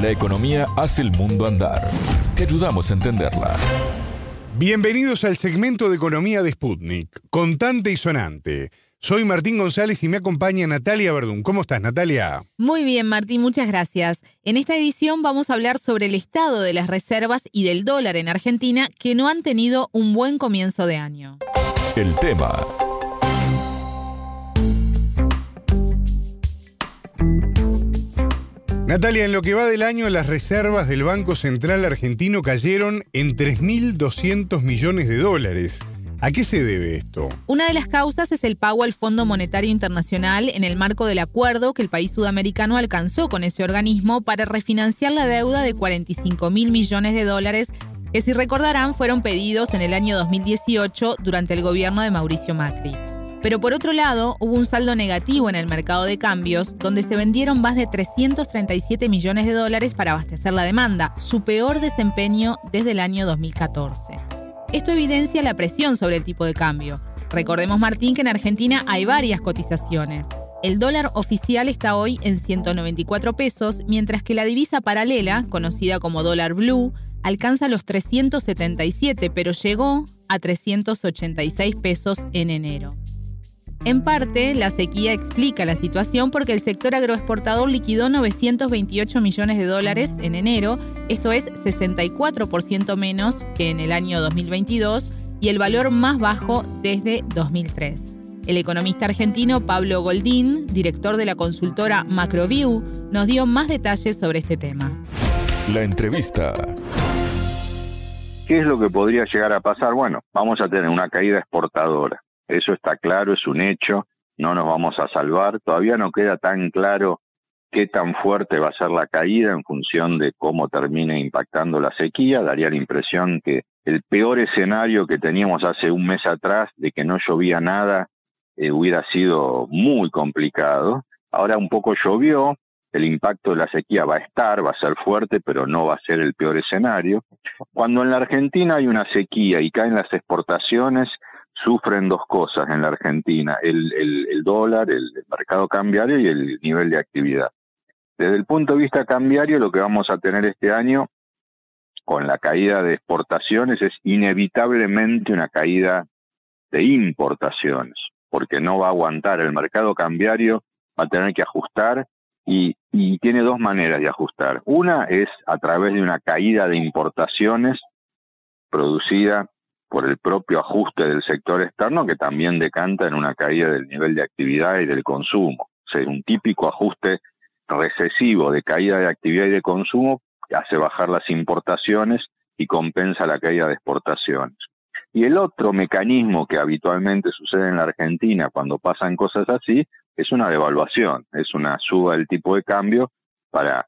La economía hace el mundo andar. Te ayudamos a entenderla. Bienvenidos al segmento de economía de Sputnik, contante y sonante. Soy Martín González y me acompaña Natalia Verdún. ¿Cómo estás, Natalia? Muy bien, Martín, muchas gracias. En esta edición vamos a hablar sobre el estado de las reservas y del dólar en Argentina que no han tenido un buen comienzo de año. El tema. Natalia, en lo que va del año, las reservas del Banco Central argentino cayeron en 3.200 millones de dólares. ¿A qué se debe esto? Una de las causas es el pago al Fondo Monetario Internacional en el marco del acuerdo que el país sudamericano alcanzó con ese organismo para refinanciar la deuda de 45 mil millones de dólares que si recordarán fueron pedidos en el año 2018 durante el gobierno de Mauricio Macri. Pero por otro lado, hubo un saldo negativo en el mercado de cambios, donde se vendieron más de 337 millones de dólares para abastecer la demanda, su peor desempeño desde el año 2014. Esto evidencia la presión sobre el tipo de cambio. Recordemos, Martín, que en Argentina hay varias cotizaciones. El dólar oficial está hoy en 194 pesos, mientras que la divisa paralela, conocida como dólar blue, alcanza los 377, pero llegó a 386 pesos en enero. En parte, la sequía explica la situación porque el sector agroexportador liquidó 928 millones de dólares en enero, esto es 64% menos que en el año 2022 y el valor más bajo desde 2003. El economista argentino Pablo Goldín, director de la consultora Macroview, nos dio más detalles sobre este tema. La entrevista. ¿Qué es lo que podría llegar a pasar? Bueno, vamos a tener una caída exportadora eso está claro, es un hecho, no nos vamos a salvar. Todavía no queda tan claro qué tan fuerte va a ser la caída en función de cómo termine impactando la sequía. Daría la impresión que el peor escenario que teníamos hace un mes atrás, de que no llovía nada, eh, hubiera sido muy complicado. Ahora un poco llovió, el impacto de la sequía va a estar, va a ser fuerte, pero no va a ser el peor escenario. Cuando en la Argentina hay una sequía y caen las exportaciones, sufren dos cosas en la Argentina, el, el, dólar, el, mercado cambiario y el nivel de actividad. Desde el punto de vista cambiario, lo que vamos a tener este año con la caída de exportaciones es inevitablemente una caída de importaciones, porque no va a aguantar el mercado cambiario, va a tener que ajustar y, y tiene dos maneras de ajustar. Una es a través de una caída de importaciones producida por el propio ajuste del sector externo que también decanta en una caída del nivel de actividad y del consumo. O sea, un típico ajuste recesivo de caída de actividad y de consumo que hace bajar las importaciones y compensa la caída de exportaciones. Y el otro mecanismo que habitualmente sucede en la Argentina cuando pasan cosas así es una devaluación, es una suba del tipo de cambio para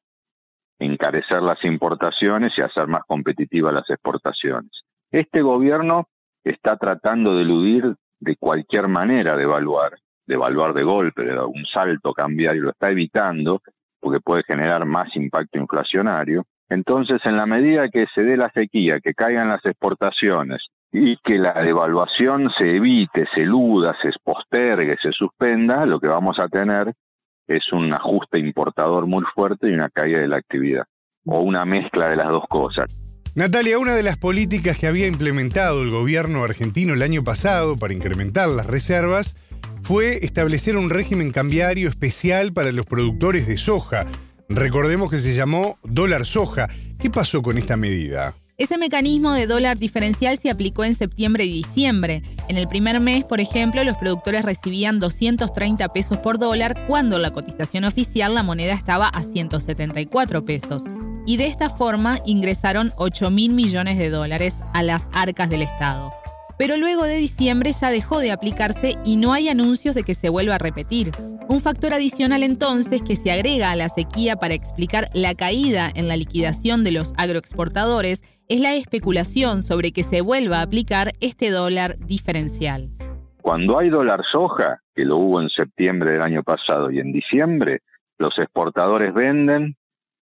encarecer las importaciones y hacer más competitivas las exportaciones. Este gobierno está tratando de eludir de cualquier manera de evaluar, de evaluar de golpe, de un salto cambiario, lo está evitando porque puede generar más impacto inflacionario. Entonces, en la medida que se dé la sequía, que caigan las exportaciones y que la devaluación se evite, se eluda, se postergue, se suspenda, lo que vamos a tener es un ajuste importador muy fuerte y una caída de la actividad, o una mezcla de las dos cosas. Natalia, una de las políticas que había implementado el gobierno argentino el año pasado para incrementar las reservas fue establecer un régimen cambiario especial para los productores de soja. Recordemos que se llamó dólar soja. ¿Qué pasó con esta medida? Ese mecanismo de dólar diferencial se aplicó en septiembre y diciembre. En el primer mes, por ejemplo, los productores recibían 230 pesos por dólar cuando la cotización oficial la moneda estaba a 174 pesos. Y de esta forma ingresaron 8 mil millones de dólares a las arcas del Estado. Pero luego de diciembre ya dejó de aplicarse y no hay anuncios de que se vuelva a repetir. Un factor adicional entonces que se agrega a la sequía para explicar la caída en la liquidación de los agroexportadores es la especulación sobre que se vuelva a aplicar este dólar diferencial. Cuando hay dólar soja, que lo hubo en septiembre del año pasado y en diciembre, los exportadores venden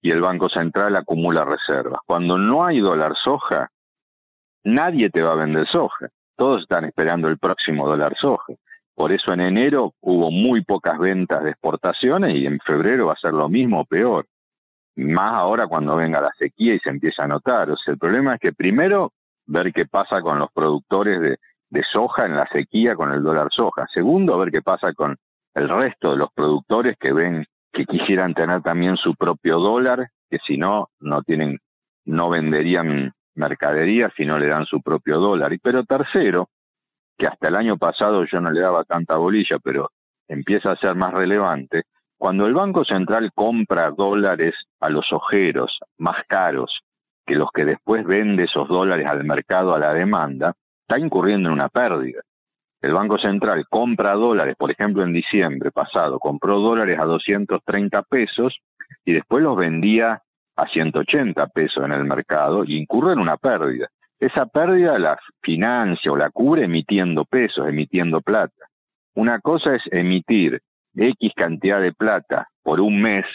y el Banco Central acumula reservas. Cuando no hay dólar soja, nadie te va a vender soja. Todos están esperando el próximo dólar soja. Por eso en enero hubo muy pocas ventas de exportaciones y en febrero va a ser lo mismo o peor. más ahora cuando venga la sequía y se empieza a notar. O sea, el problema es que primero ver qué pasa con los productores de, de soja en la sequía con el dólar soja. Segundo, ver qué pasa con el resto de los productores que ven que quisieran tener también su propio dólar, que si no, no tienen, no venderían mercadería si no le dan su propio dólar. Pero tercero, que hasta el año pasado yo no le daba tanta bolilla, pero empieza a ser más relevante, cuando el Banco Central compra dólares a los ojeros más caros que los que después vende esos dólares al mercado a la demanda, está incurriendo en una pérdida. El Banco Central compra dólares, por ejemplo, en diciembre pasado, compró dólares a 230 pesos y después los vendía a 180 pesos en el mercado y incurre en una pérdida. Esa pérdida la financia o la cubre emitiendo pesos, emitiendo plata. Una cosa es emitir X cantidad de plata por un mes,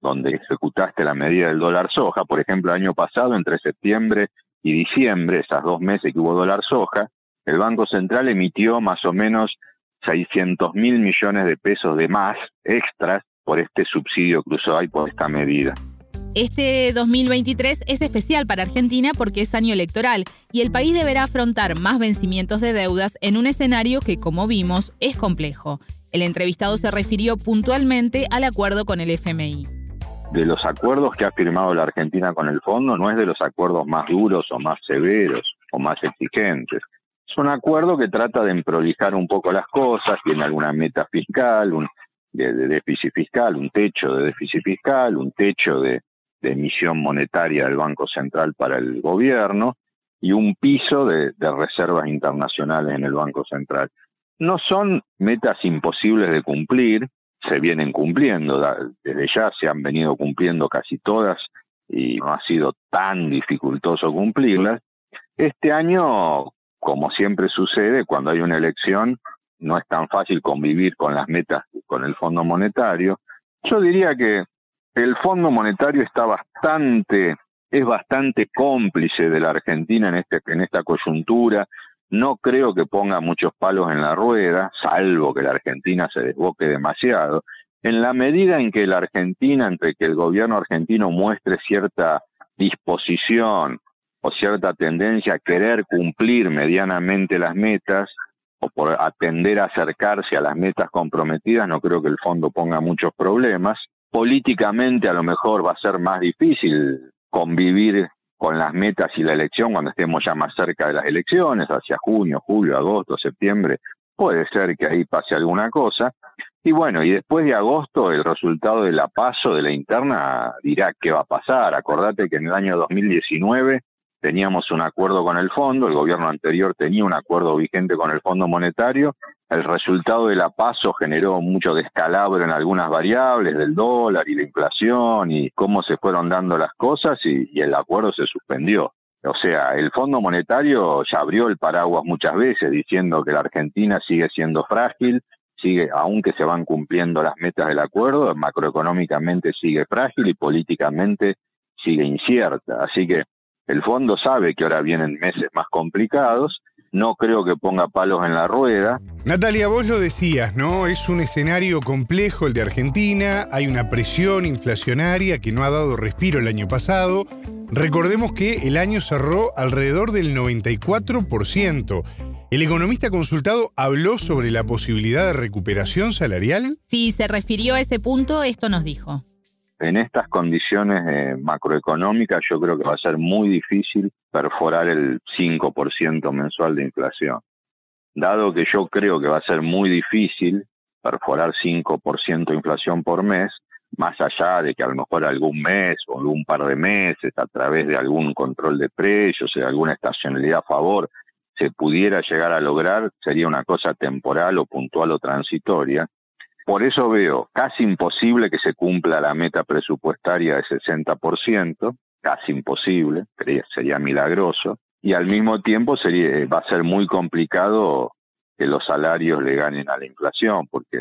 donde ejecutaste la medida del dólar soja, por ejemplo, el año pasado, entre septiembre y diciembre, esas dos meses que hubo dólar soja, el Banco Central emitió más o menos 600 mil millones de pesos de más extras por este subsidio cruzado y por esta medida. Este 2023 es especial para Argentina porque es año electoral y el país deberá afrontar más vencimientos de deudas en un escenario que, como vimos, es complejo. El entrevistado se refirió puntualmente al acuerdo con el FMI. De los acuerdos que ha firmado la Argentina con el fondo, no es de los acuerdos más duros o más severos o más exigentes. Es un acuerdo que trata de emprolijar un poco las cosas, tiene alguna meta fiscal, un, de déficit fiscal, un techo de déficit fiscal, un techo de, de emisión monetaria del Banco Central para el gobierno y un piso de, reservas internacionales en el Banco Central. No son metas imposibles de cumplir, se vienen cumpliendo, desde ya se han venido cumpliendo casi todas y no ha sido tan dificultoso cumplirlas. Este año, como siempre sucede, cuando hay una elección, no es tan fácil convivir con las metas con el Fondo Monetario. Yo diría que el Fondo Monetario está bastante, es bastante cómplice de la Argentina en, este, en esta coyuntura. No creo que ponga muchos palos en la rueda, salvo que la Argentina se desboque demasiado. En la medida en que la Argentina, entre que el gobierno argentino muestre cierta disposición o cierta tendencia a querer cumplir medianamente las metas o por atender a acercarse a las metas comprometidas, no creo que el fondo ponga muchos problemas políticamente a lo mejor va a ser más difícil convivir con las metas y la elección cuando estemos ya más cerca de las elecciones, hacia junio, julio, agosto, septiembre, puede ser que ahí pase alguna cosa. Y bueno, y después de agosto el resultado de la paso de la interna dirá qué va a pasar. Acordate que en el año 2019 teníamos un acuerdo con el fondo, el gobierno anterior tenía un acuerdo vigente con el Fondo Monetario, el resultado de la paso generó mucho descalabro en algunas variables del dólar y la inflación y cómo se fueron dando las cosas y, y el acuerdo se suspendió. O sea, el Fondo Monetario ya abrió el paraguas muchas veces diciendo que la Argentina sigue siendo frágil, sigue, aunque se van cumpliendo las metas del acuerdo, macroeconómicamente sigue frágil y políticamente sigue incierta. Así que el fondo sabe que ahora vienen meses más complicados, no creo que ponga palos en la rueda. Natalia, vos lo decías, ¿no? Es un escenario complejo el de Argentina, hay una presión inflacionaria que no ha dado respiro el año pasado. Recordemos que el año cerró alrededor del 94%. ¿El economista consultado habló sobre la posibilidad de recuperación salarial? Si se refirió a ese punto, esto nos dijo en estas condiciones eh, macroeconómicas yo creo que va a ser muy difícil perforar el 5% mensual de inflación. Dado que yo creo que va a ser muy difícil perforar 5% de inflación por mes, más allá de que a lo mejor algún mes o algún par de meses, a través de algún control de precios, de alguna estacionalidad a favor, se pudiera llegar a lograr, sería una cosa temporal o puntual o transitoria. Por eso veo casi imposible que se cumpla la meta presupuestaria de 60%, casi imposible, sería milagroso, y al mismo tiempo sería, va a ser muy complicado que los salarios le ganen a la inflación, porque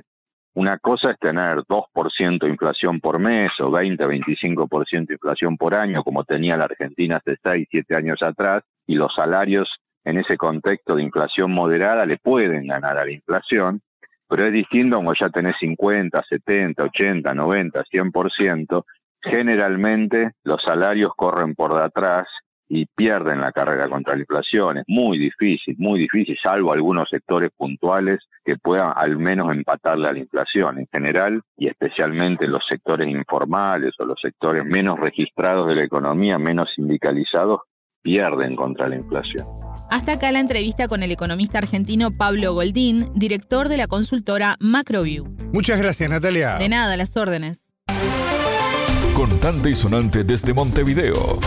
una cosa es tener 2% de inflación por mes o 20, 25% de inflación por año, como tenía la Argentina hace 6, 7 años atrás, y los salarios en ese contexto de inflación moderada le pueden ganar a la inflación, pero es distinto como ya tenés 50, 70, 80, 90, 100%, generalmente los salarios corren por detrás y pierden la carrera contra la inflación. Es muy difícil, muy difícil, salvo algunos sectores puntuales que puedan al menos empatarle a la inflación. En general, y especialmente los sectores informales o los sectores menos registrados de la economía, menos sindicalizados, pierden contra la inflación. Hasta acá la entrevista con el economista argentino Pablo Goldín, director de la consultora Macroview. Muchas gracias, Natalia. De nada, las órdenes. Contante y sonante desde Montevideo.